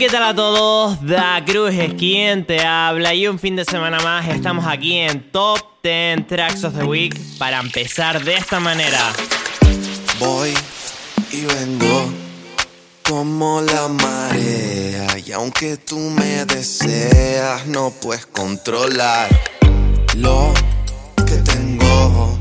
¿qué tal a todos? Da Cruz es quien te habla y un fin de semana más estamos aquí en Top 10 Tracks of the Week para empezar de esta manera. Voy y vengo como la marea y aunque tú me deseas no puedes controlar lo que tengo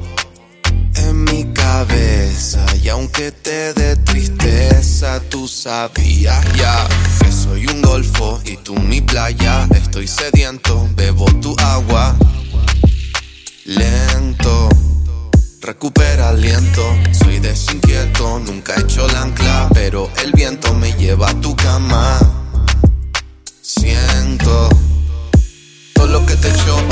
y aunque te dé tristeza tú sabías ya que soy un golfo y tú mi playa. Estoy sediento bebo tu agua. Lento recupera aliento. Soy desinquieto nunca he hecho la ancla pero el viento me lleva a tu cama. Siento todo lo que te echo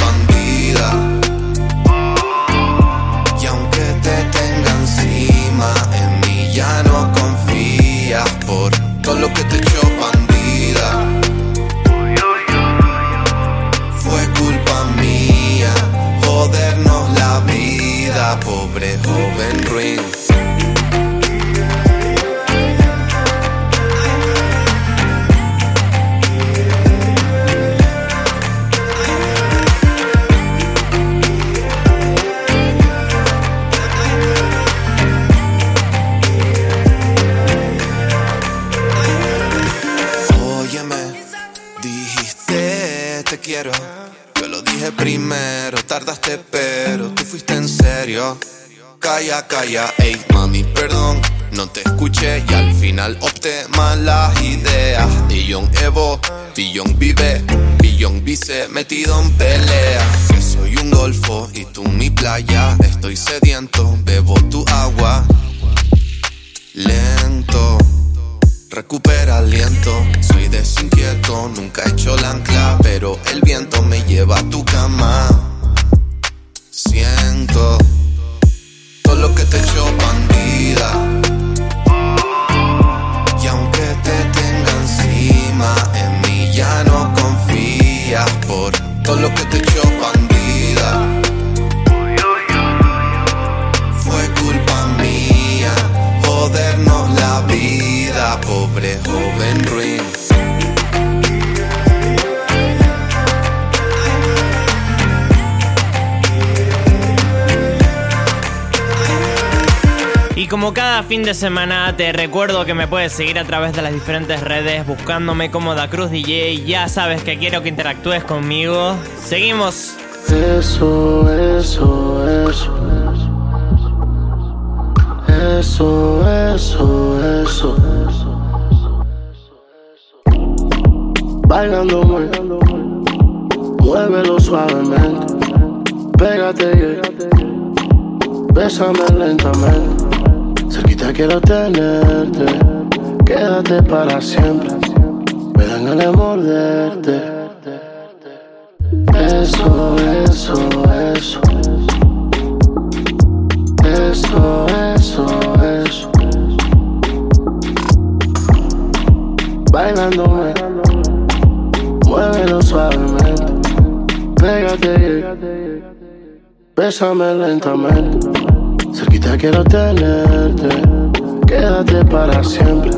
pero tú fuiste en serio. Calla, calla, ey, mami, perdón. No te escuché y al final opté malas ideas. Billón Evo, Billón vive, Billón vice, metido en pelea. Que soy un golfo y tú mi playa. Estoy sediento, bebo tu agua. Lento. Recupera aliento, soy desinquieto, nunca he hecho la ancla, pero el viento me lleva a tu cama. Siento todo lo que te echo bandida. Y aunque te tenga encima, en mí ya no confías por todo lo que te echo bandida. Fue culpa mía jodernos la vida, pobre joven ruin. Y como cada fin de semana te recuerdo que me puedes seguir a través de las diferentes redes buscándome como Da Cruz DJ. Ya sabes que quiero que interactúes conmigo. Seguimos. Eso, eso, eso. Eso, eso, eso. Bailando muy, muévelo suavemente. Pégate, yeah. bésame lentamente. Cerquita quiero tenerte, quédate para siempre. Me dan ganas de morderte. Eso, eso, eso. Eso, eso, eso. Bailándome, muévelo suavemente. Pégate, bésame lentamente. Cerquita quiero tenerte, quédate para siempre.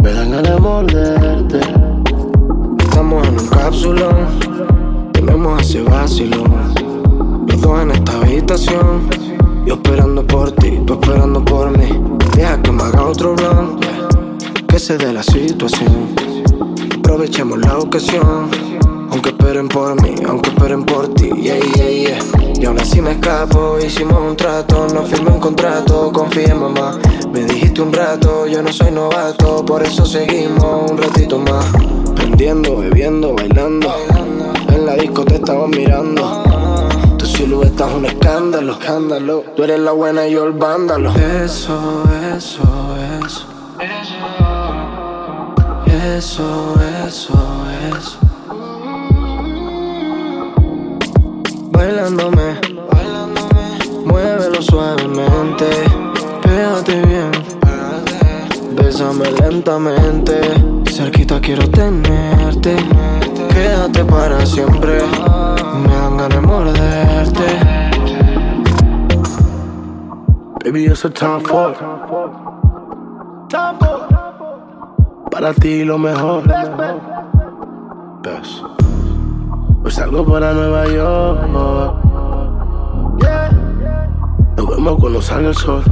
Me dan ganas de morderte. Estamos en un cápsulón, tenemos ese vacilón. Los en esta habitación, yo esperando por ti, tú esperando por mí. Deja que me haga otro blunt, que se dé la situación. Aprovechemos la ocasión, aunque esperen por mí, aunque esperen por ti, yeah, yeah, yeah. Y aún así me escapo, hicimos un trato, no firmé un contrato, confía en mamá. Me dijiste un rato, yo no soy novato, por eso seguimos un ratito más. Prendiendo, bebiendo, bailando. En la disco te estaba mirando. Tu silueta es un escándalo, escándalo. Tú eres la buena y yo el vándalo. Eso, eso, eso. Eso, eso, eso. Bailándome, muévelo suavemente. Pégate bien, bésame lentamente. Cerquita quiero tenerte. Quédate para siempre. Me dan ganas de morderte. Baby, it's a time for it. para ti lo mejor. Salgo para Nueva York. Nos vemos cuando salga el sol.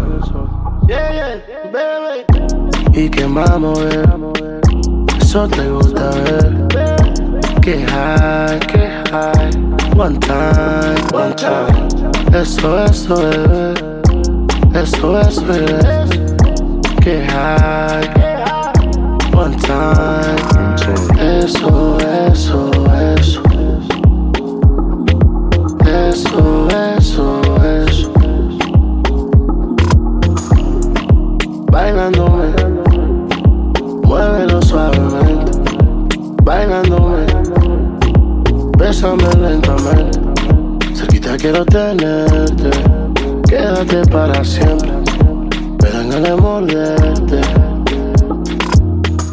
Y quemamos, ver. Eso te gusta ver. Que high, que high. One time, one time. Eso, eso, bebé. Eso, eso, bebé. Que high. One time. Eso, eso. Eso,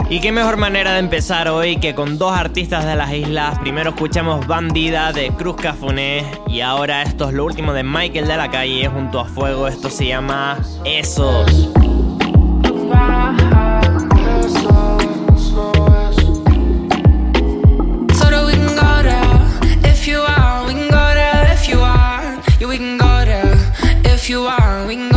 Y qué mejor manera de empezar hoy que con dos artistas de las islas. Primero escuchamos Bandida de Cruz Cafuné y ahora esto es lo último de Michael de la calle junto a Fuego. Esto se llama Esos. we can go there if you want. We can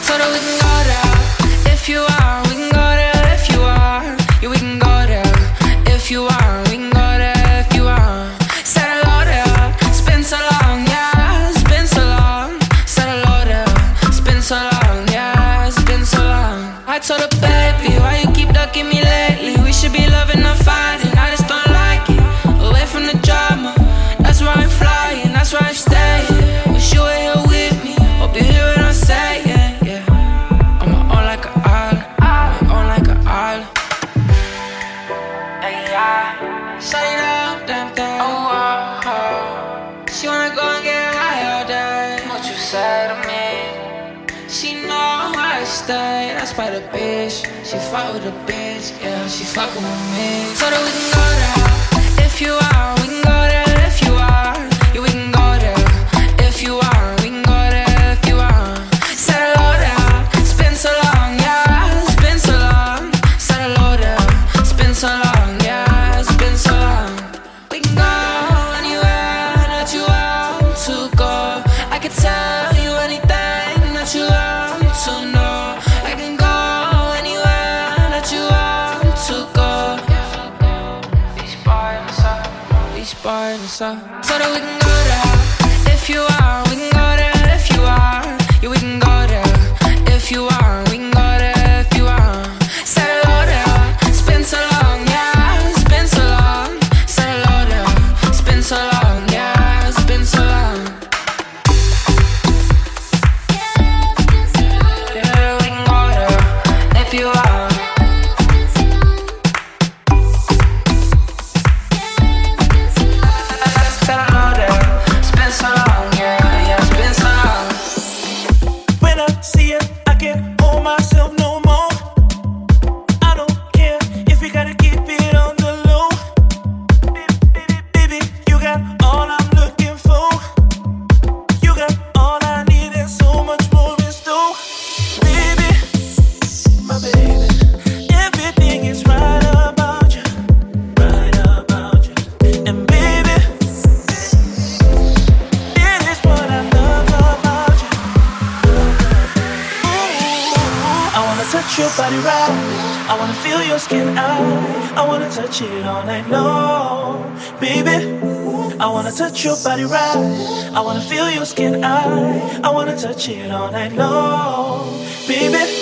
So that we can go out if you are. fuck with a bitch, yeah, she fucking with me. So that we can go there if you are. We can go there if you are. Yeah, we can go there if you are. We can go there if you are. Said hello there, it's been so long, yeah, it's been so long. Set Said load there, it's been so long. closer. So that we can go to your body right. I wanna feel your skin. I I wanna touch it all night long, baby.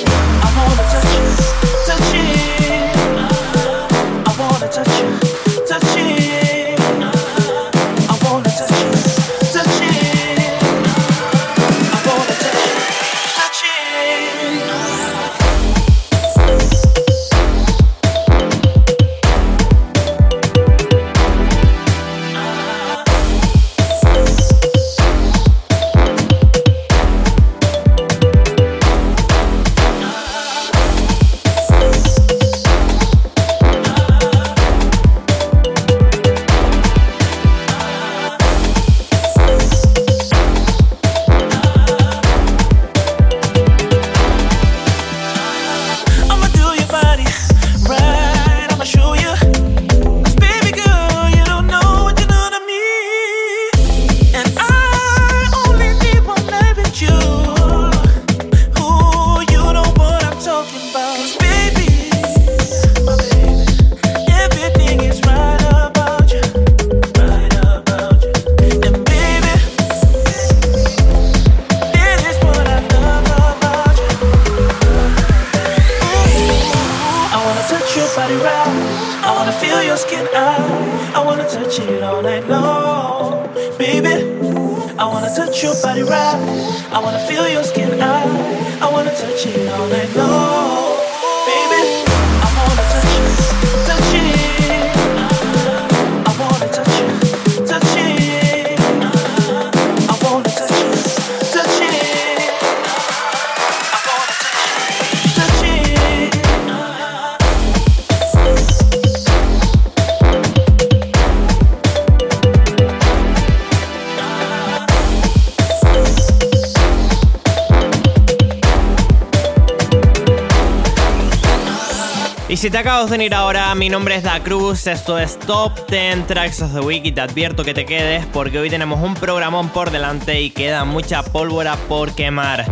Your body right. I wanna feel your skin. I, I wanna touch it all night long. Si te acabas de unir ahora, mi nombre es Da Cruz, esto es Top 10 Tracks of the Week y te advierto que te quedes porque hoy tenemos un programón por delante y queda mucha pólvora por quemar.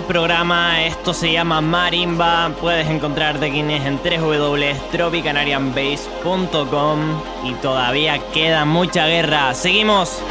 Programa, esto se llama Marimba. Puedes encontrarte Guinness en www.tropicanarianbase.com y todavía queda mucha guerra. Seguimos.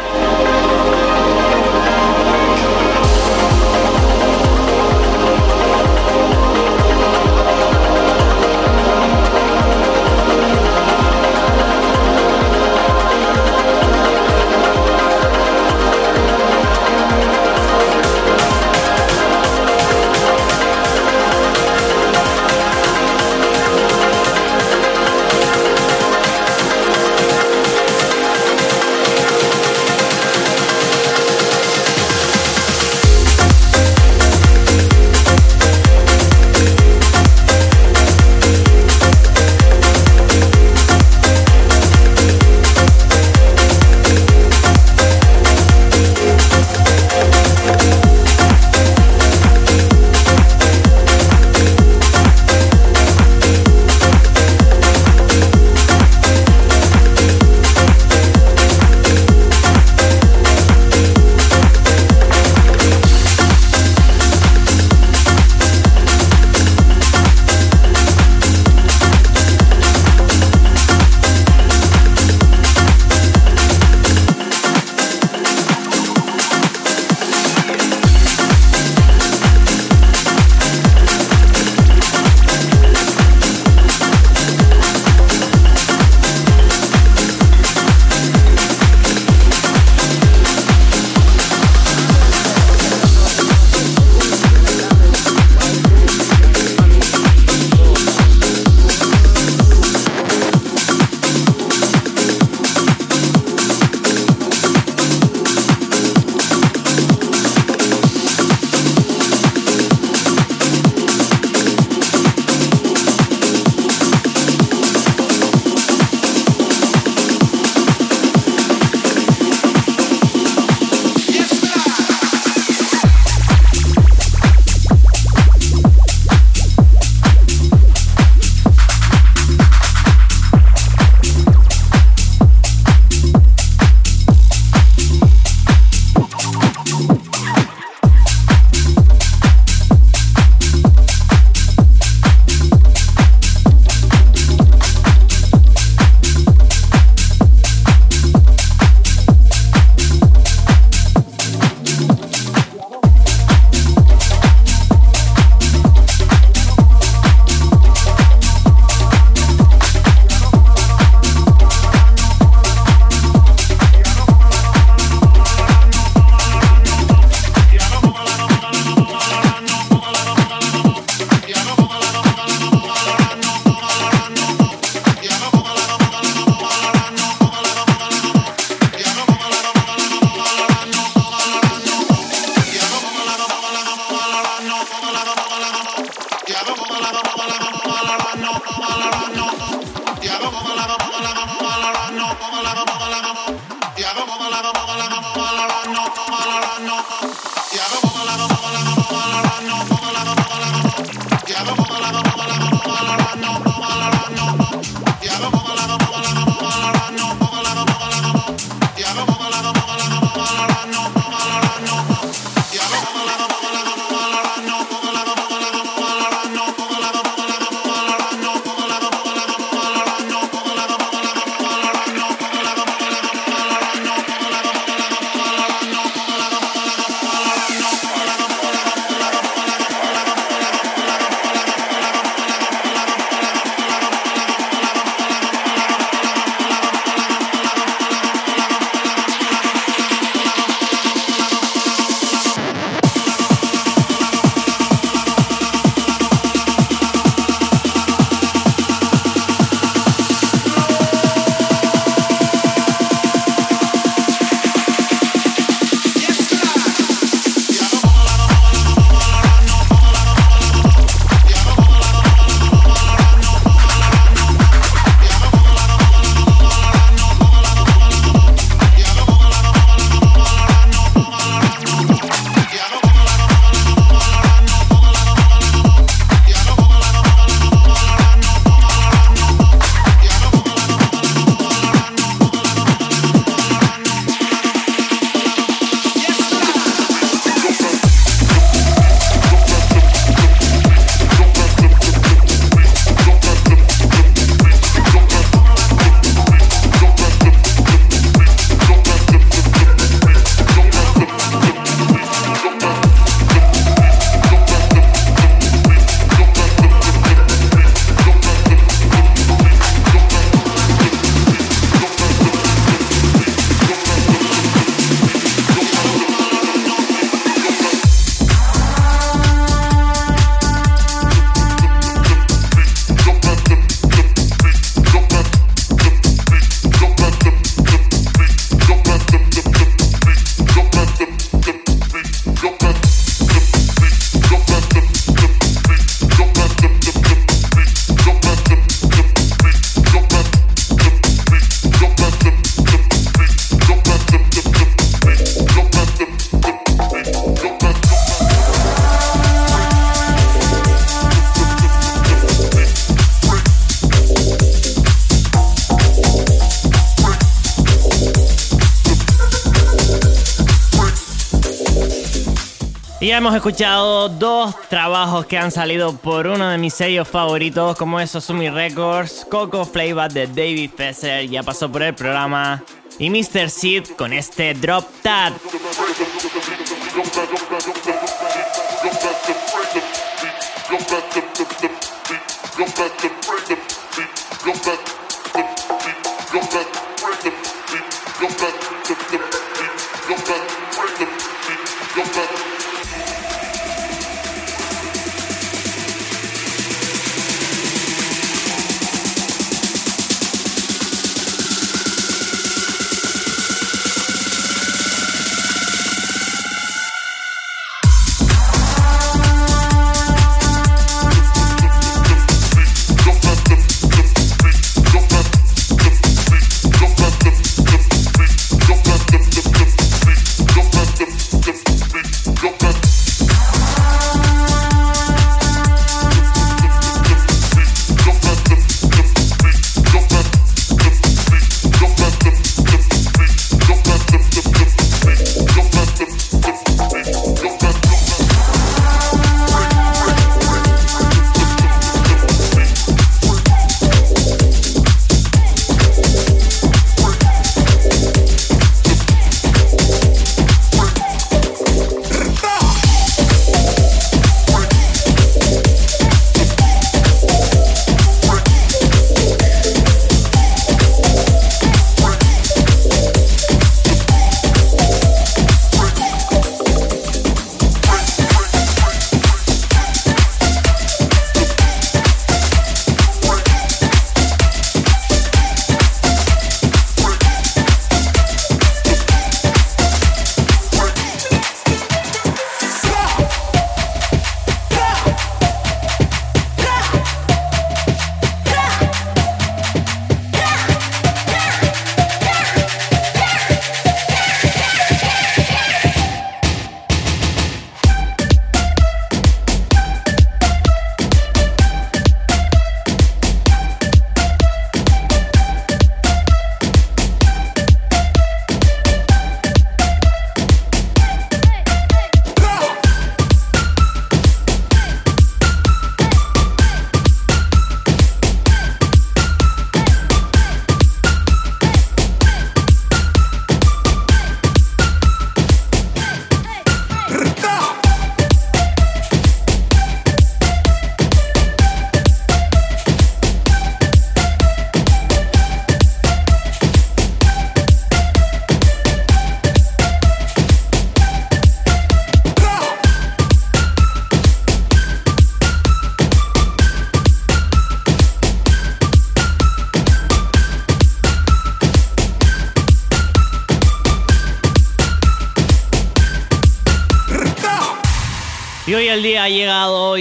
Y ya hemos escuchado dos trabajos que han salido por uno de mis sellos favoritos, como es Osumi Records, Coco Flavor de David Fesser, ya pasó por el programa, y Mr. Sid con este Drop Tat.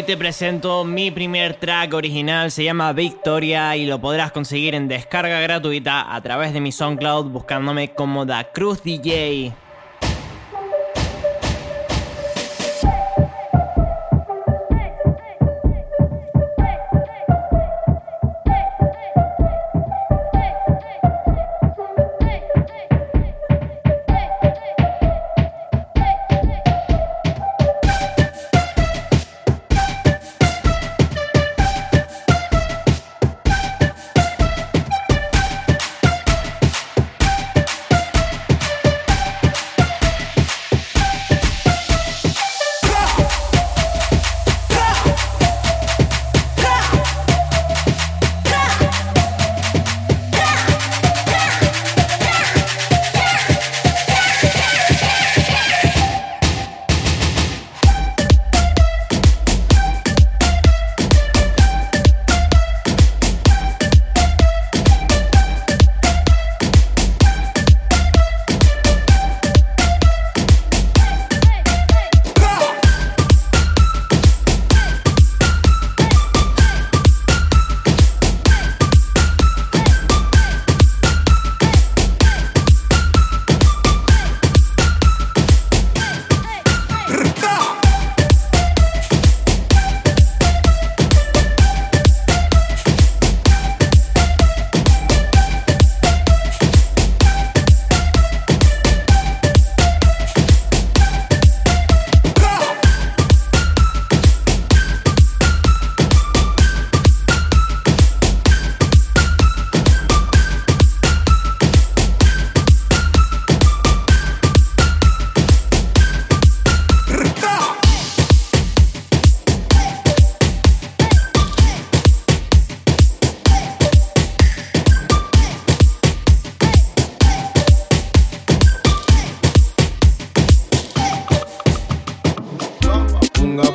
Hoy te presento mi primer track original, se llama Victoria y lo podrás conseguir en descarga gratuita a través de mi SoundCloud buscándome como Da Cruz DJ.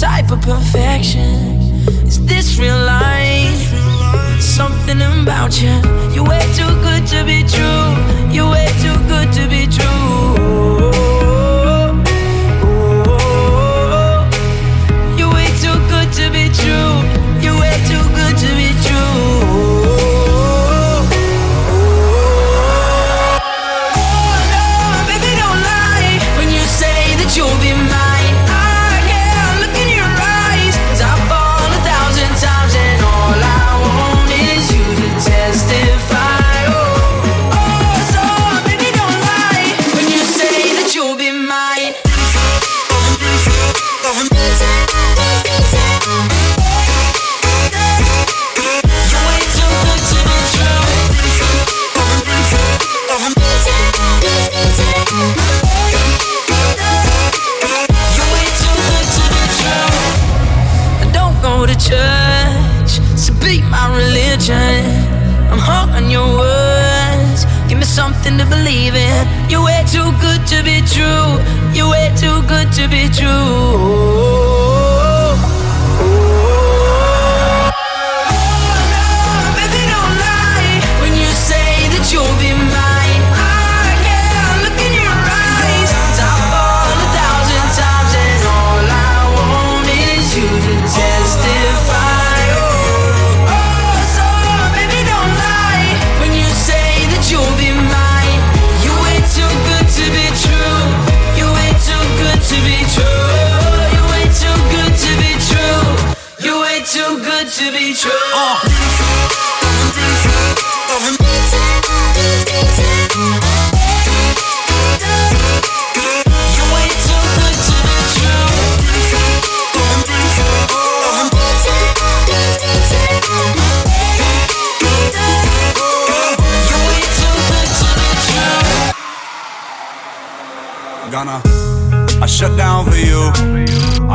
type of perfection. Is this real life? Something about you, you're way too good to be true. You're way too good to be true.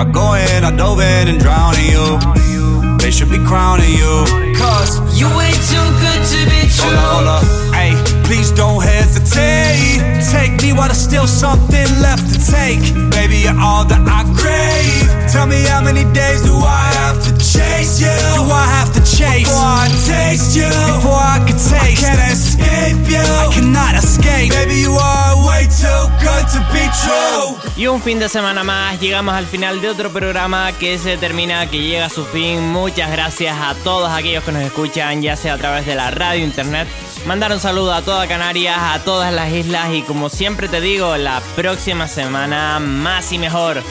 I shut down for you. I go in, I dove in and drown in you. They should be crowning you. Cause you way too good to be true. Hold up, hold up. Hey, please don't hesitate. Take me while there's still something left to take. Baby, you're all that I crave. Tell me how many days do I have to chase you? Do I have to chase before I taste you? Before I can taste, I can't escape you. I cannot escape. Baby, you are way too good to be true. Y un fin de semana más, llegamos al final de otro programa que se termina, que llega a su fin. Muchas gracias a todos aquellos que nos escuchan, ya sea a través de la radio, internet. Mandar un saludo a toda Canarias, a todas las islas y como siempre te digo, la próxima semana más y mejor.